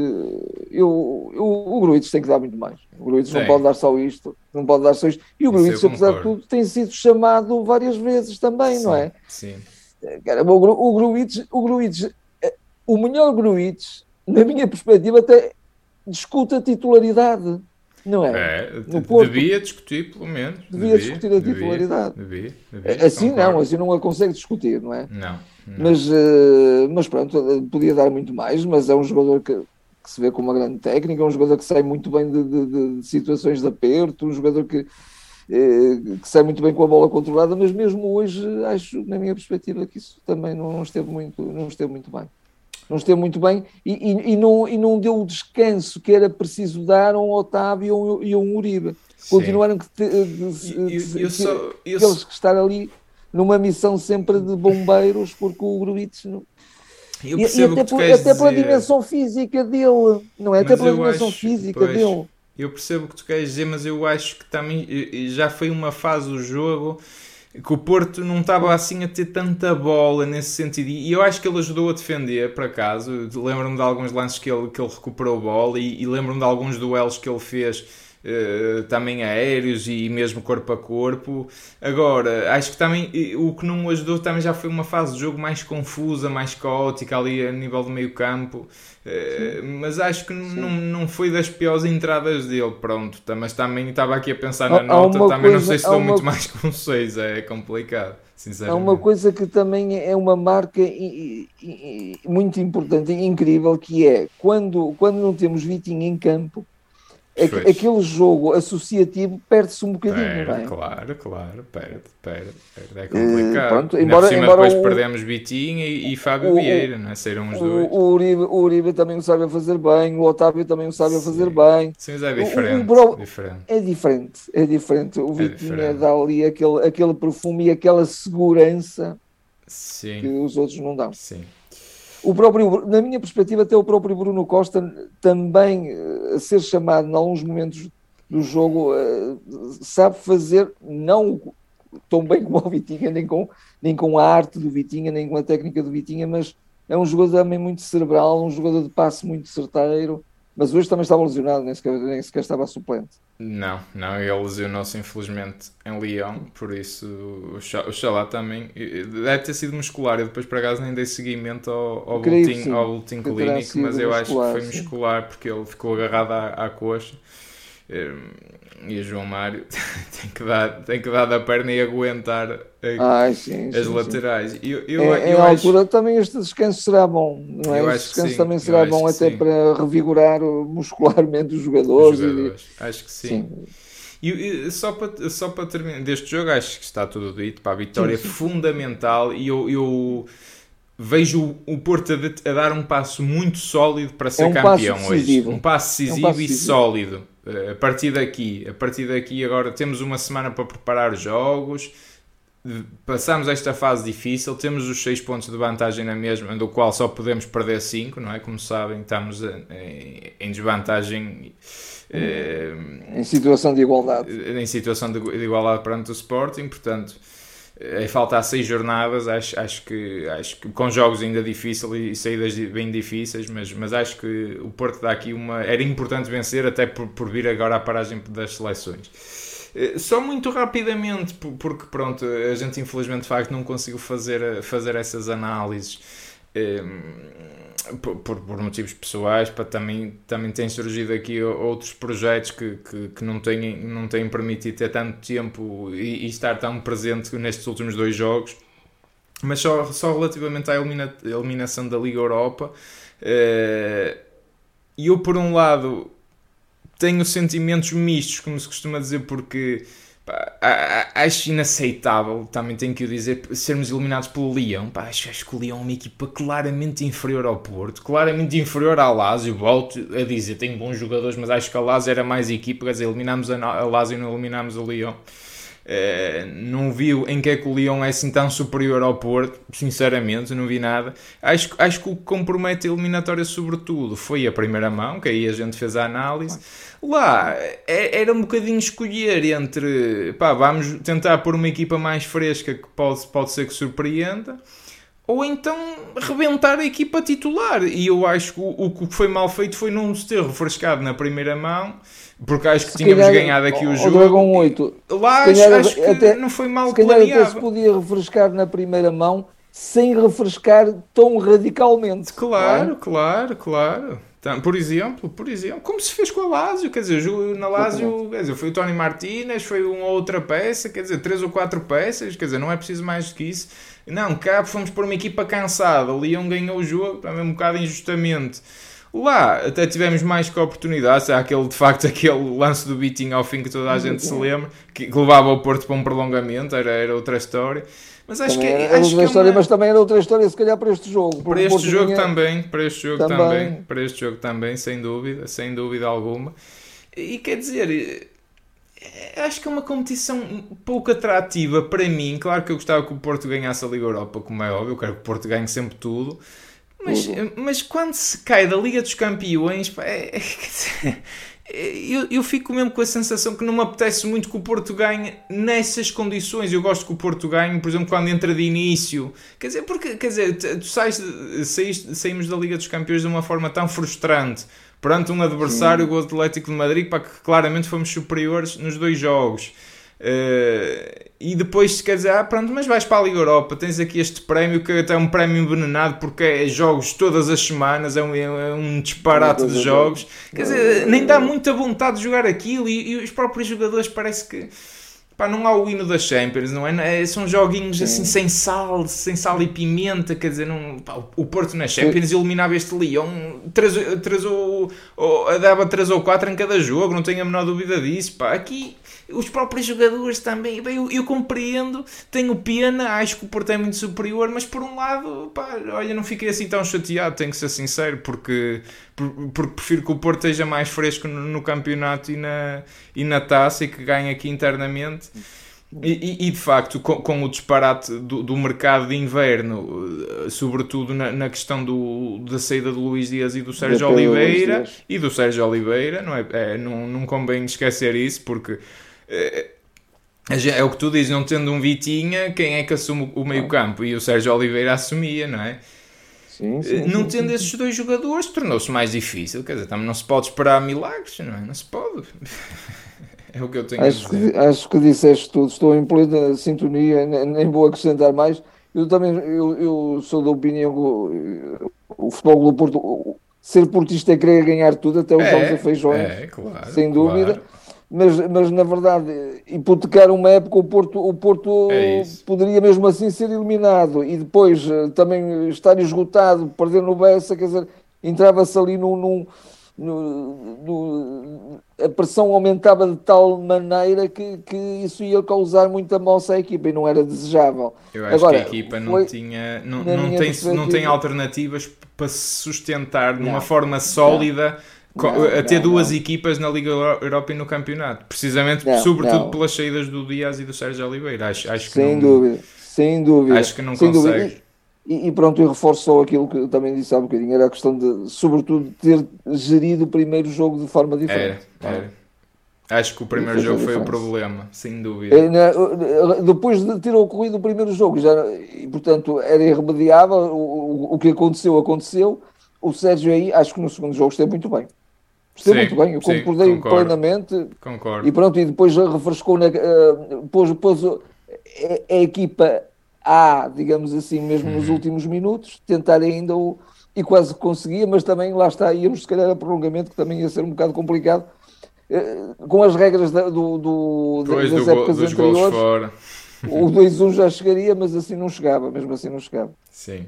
eu, eu, o Gruites tem que dar muito mais. O Gruites não pode dar só isto, não pode dar só isto. E o Gruites, apesar de tudo, tem sido chamado várias vezes também, não é? Sim. Cara, o, Gru- o Gruites, o Gruites, eh, o melhor Gruites, na minha perspectiva, até discute a titularidade, não é? É, No Porto. devia discutir, pelo menos. Devia discutir a devia, titularidade. Devia, devia, Assim concordo. não, assim não a consegue discutir, não é? Não, não. Mas, eh, mas pronto, eh, podia dar muito mais, mas é um jogador que, que se vê com uma grande técnica, é um jogador que sai muito bem de, de- de- situações de aperto, um jogador que, eh, que sai muito bem com a bola controlada, mas mesmo hoje acho, na minha perspectiva, que isso também não, esteve, muito, não esteve muito bem. Não esteve muito bem e, e- e não, e não deu o descanso que era preciso dar a um Otávio e a um- Uribe. Continuaram que, eu que- estar ali numa missão sempre de bombeiros, porque o Gruites não, e, e até, por- até pela dimensão física dele, não é? Até Mas pela eu dimensão acho- física pois. dele. Eu percebo o que tu queres dizer, mas eu acho que também já foi uma fase do jogo que o Porto não estava assim a ter tanta bola nesse sentido. E eu acho que ele ajudou a defender, por acaso. Lembro-me de alguns lances que ele, que ele recuperou bola e, e lembro-me de alguns duelos que ele fez. Eh, também aéreos e mesmo corpo a corpo. Agora, acho que também o que não ajudou também já foi uma fase de jogo mais confusa, mais caótica ali a nível do meio campo. Eh, mas acho que não, não foi das piores entradas dele, pronto. Tá- Mas também estava aqui a pensar na Há- há nota, uma também não coisa- sei se há dou uma- muito mais um 6, é complicado, Há uma coisa que também é uma marca muito importante e incrível, que é quando, quando não temos Vitinho em campo, Perfeito. aquele jogo associativo perde-se um bocadinho, perde, não é? Claro, claro, perde, perde, perde. É complicado. Uh, pronto, embora, cima, embora depois o, perdemos Vitinho e, e Fábio o, Vieira, não é? Saíram os dois. O, Uribe, o Uribe também o sabe fazer bem, o Otávio também o sabe fazer bem. Sim, mas é diferente, o, diferente. É diferente, é diferente. O é Vitinho é dá ali aquele, aquele perfume e aquela segurança Sim. que os outros não dão. Sim. O próprio, na minha perspectiva, até o próprio Bruno Costa também a ser chamado em alguns momentos do jogo sabe fazer não tão bem como o Vitinha, nem com, nem com a arte do Vitinha, nem com a técnica do Vitinha, mas é um jogador também muito cerebral, um jogador de passe muito certeiro, mas hoje também estava lesionado, nem sequer, nem sequer estava suplente. Não, não, ele lesionou-se infelizmente em Lyon, por isso o Xalá também deve ter sido muscular. Eu depois, por acaso, nem dei seguimento ao, ao, boletim, ao boletim clínico, mas eu acho que foi muscular sim. porque ele ficou agarrado à, à coxa. E o João Mário tem que dar, tem que dar da perna e aguentar a, Ai, sim, as sim, laterais. Sim. Eu, eu, é, eu em acho... altura também este descanso será bom, não é? Eu este descanso sim, também será bom até para revigorar muscularmente os jogadores. Os jogadores. E... Acho que sim. E, e, só, para, só para terminar deste jogo, acho que está tudo dito. Para a vitória fundamental e eu, eu vejo o Porto a, a, dar um passo muito sólido para ser é um campeão hoje. Um passo decisivo, é um passo e decisivo. sólido. Uh, a partir daqui, a partir daqui agora temos uma semana para preparar os jogos. Passamos esta fase difícil, temos os 6 pontos de vantagem na mesma, do qual só podemos perder 5, não é? Como sabem, estamos em, em desvantagem. Uh, em situação de igualdade. Em situação de igualdade perante o Sporting, portanto, em falta seis jornadas, acho, acho, que, acho que com jogos ainda difíceis e saídas bem difíceis, mas, mas acho que o Porto dá aqui uma. Era importante vencer, até por, por vir agora à paragem das seleções. Eh, só muito rapidamente, porque pronto, a gente infelizmente de facto não conseguiu fazer, fazer essas análises. Ehm, por, por, motivos pessoais, para também, também têm surgido aqui outros projetos que, que, que, não, têm, não têm permitido ter tanto tempo e, e, estar tão presente nestes últimos dois jogos. Mas só, só relativamente à elimina, eliminação da Liga Europa, eh, eu por um lado tenho sentimentos mistos, como se costuma dizer, porque Pá, acho inaceitável, também tenho que o dizer, sermos eliminados pelo Leão. Pá, acho, acho, que o Leão é uma equipa claramente inferior ao Porto, claramente inferior ao Lazio. Volto a dizer, tem bons jogadores, mas acho que a Lazio era mais equipa. Quer dizer, eliminámos a Lazio e não eliminámos o Leão. Uh, não viu em que é que o Leão é assim tão superior ao Porto, sinceramente, não vi nada. Acho, acho que o que compromete a eliminatória, sobretudo, foi a primeira mão, que aí a gente fez a análise. Lá é, era um bocadinho escolher entre pá, vamos tentar pôr uma equipa mais fresca que pode, pode ser que surpreenda, ou então rebentar a equipa titular. E eu acho que o, o que foi mal feito foi não se ter refrescado na primeira mão porque acho que se tínhamos calhar, ganhado aqui o, o jogo. Dragon 8. Lá acho, acho, que até, não foi mal se planeado. Até se podia refrescar na primeira mão sem refrescar tão radicalmente. Claro, é? claro, claro. Então, por exemplo, por exemplo, como se fez com a Lazio, quer dizer, na Lazio, quer dizer, foi o Tony Martinez, foi uma outra peça, quer dizer, três ou quatro peças, quer dizer, não é preciso mais do que isso. Não, cá fomos por uma equipa cansada, o Leão ganhou o jogo, também um bocado injustamente. Lá até tivemos mais que oportunidades. Há aquele, de facto, aquele lance do beating ao fim que toda a gente se lembra, que, que levava o Porto para um prolongamento, era, era outra história. Mas acho também que, era acho outra que história, é uma... mas também era outra história, se calhar, para este jogo. Para este jogo tinha... também, para este jogo também. também, para este jogo também, sem dúvida, sem dúvida alguma. E quer dizer, eh, acho que é uma competição pouco atrativa para mim. Claro que eu gostava que o Porto ganhasse a Liga Europa, como é óbvio, eu quero que o Porto ganhe sempre tudo. Mas, mas quando se cai da Liga dos Campeões, pá, é, é, eu, eu fico mesmo com a sensação que não me apetece muito que o Porto ganhe nessas condições. Eu gosto que o Porto ganhe, por exemplo, quando entra de início. Quer dizer, porque, quer dizer, tu sais, saímos da Liga dos Campeões de uma forma tão frustrante perante um adversário, Sim. o Atlético de Madrid, para que claramente fomos superiores nos dois jogos. Uh, e depois quer dizer, ah, pronto, mas vais para a Liga Europa, tens aqui este prémio que até é um prémio envenenado porque é jogos todas as semanas, é um, é um disparate de jogos. Quer dizer, nem dá muita vontade de jogar aquilo e, e os próprios jogadores parece que Pá, não há o hino da Champions, não é? é são joguinhos Sim. assim sem sal, sem sal e pimenta, quer dizer, não, pá, o Porto na Champions Sim. eliminava este Lyon, três, três ou, ou, dava 3 ou 4 em cada jogo, não tenho a menor dúvida disso. Pá. Aqui os próprios jogadores também, bem, eu, eu, compreendo, tenho pena, acho que o Porto é muito superior, mas por um lado, pá, olha, não fiquei assim tão chateado, tenho que ser sincero, porque, porque prefiro que o Porto esteja mais fresco no, no campeonato e na, e na taça e que ganhe aqui internamente. E, e, e, de facto, com, com o disparate do, do, mercado de inverno, eh, sobretudo na, na, questão do, da saída do Luís Dias e do Sérgio Oliveira, e do Sérgio Oliveira, não, é, é, não, não convém esquecer isso, porque é, é o que tu dizes, não tendo um Vitinha, quem é que assume o meio campo? E o Sérgio Oliveira assumia, não é? Sim, sim, não tendo esses dois jogadores, tornou-se mais difícil. Quer dizer, também não se pode esperar milagres, não é? Não se pode. É o que eu tenho acho a dizer. Que, acho que disseste tudo, estou em plena sintonia, nem vou acrescentar mais. Eu também eu, eu sou da opinião que o, futebol do Porto, ser portista é querer ganhar tudo, até os é, jogos a feijões, é, claro, sem dúvida. Claro mas, mas na verdade, hipotecar uma época, o Porto, o Porto é poderia mesmo assim ser eliminado e depois eh, também estar esgotado, perder no Bessa, quer dizer, entrava-se ali num, num a pressão aumentava de tal maneira que, que isso ia causar muita moça à equipa e não era desejável. Eu acho Agora, que a equipa não tinha não, não, tem, não tem alternativas para se sustentar de uma forma sólida. Não não, a ter não, duas não. equipas na Liga Europa e no campeonato, precisamente, sobretudo pelas saídas do Dias e do Sérgio Oliveira. Acho, acho que sem dúvida, sem dúvida. Acho que não sem consegue. E, e, pronto, eu reforço só aquilo que eu também disse há um bocadinho, era a questão de, sobretudo, ter gerido o primeiro jogo de forma diferente. Era, era. Acho que o primeiro jogo foi o problema, sem dúvida. É, depois de ter ocorrido o primeiro jogo, já, e portanto era irremediável, o, o, o que aconteceu, aconteceu. O Sérgio aí, acho que no segundo jogo esteve muito bem. Esteve muito bem, eu concordei plenamente. Concordo. E pronto, e depois refrescou, na, uh, pôs, pôs a, a, equipa A, digamos assim, mesmo uhum. nos últimos minutos, tentar ainda o. E quase conseguia, mas também lá está, íamos se calhar a prolongamento, que também ia ser um bocado complicado, uh, com as regras da, do, do, das do, épocas anteriores. O 2-1 já chegaria, mas assim não chegava, mesmo assim não chegava. Sim.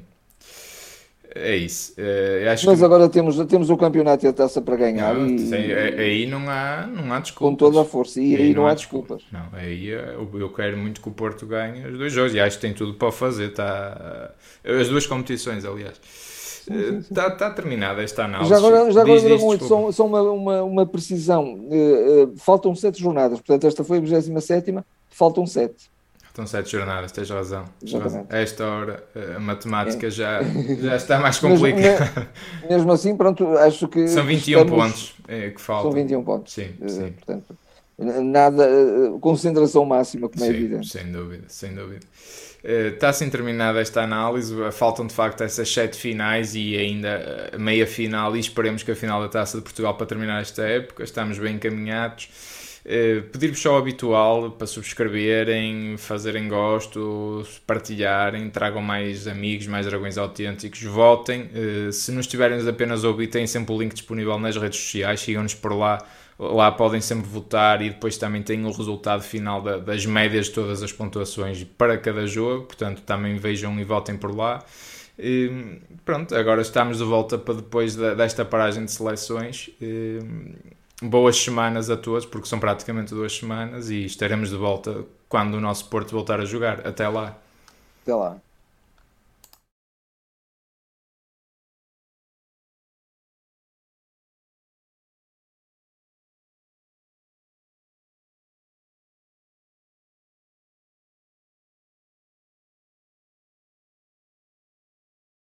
É isso. Uh, Mas que... agora temos, temos o campeonato e a taça para ganhar. Não, e... Sim, aí não há, não há desculpas. Com toda a força. E aí, aí não, não, há desculpas. desculpas. Não, aí eh, eu, eu quero muito que o Porto ganhe os dois jogos e acho que tem tudo para fazer. Tá... As duas competições, aliás. Está tá terminada esta análise. Já agora, já agora diz, só, só uma, uma, uma precisão. Faltam sete jornadas, portanto, esta foi a 27, faltam sete. Estão sete jornadas, tens razão. A esta hora a matemática é. já, já está mais complicada. Mesmo, mesmo, assim, pronto, acho que. São 21 estamos... pontos é, que faltam. São 21 pontos. Sim, eh, sim. Portanto, nada. Eh, concentração máxima, como é sim, é evidente. Sem dúvida, sem dúvida. Está assim terminada esta análise. Faltam de facto essas sete finais e ainda a meia final. E esperemos que a final da taça de Portugal para terminar esta época. Estamos bem encaminhados. Uh, Pedir-vos só o habitual para subscreverem, fazerem gosto, partilharem, tragam mais amigos, mais dragões autênticos, votem. Uh, se não estiverem apenas ouvir, têm sempre o link disponível nas redes sociais, sigam-nos por lá. Lá podem sempre votar e depois também têm o resultado final da, das médias de todas as pontuações para cada jogo, portanto também vejam e votem por lá. E, pronto, agora estamos de volta para depois da, desta paragem de seleções. E, boas semanas a todos, porque são praticamente duas semanas e estaremos de volta quando o nosso Porto voltar a jogar. Até lá. Até lá.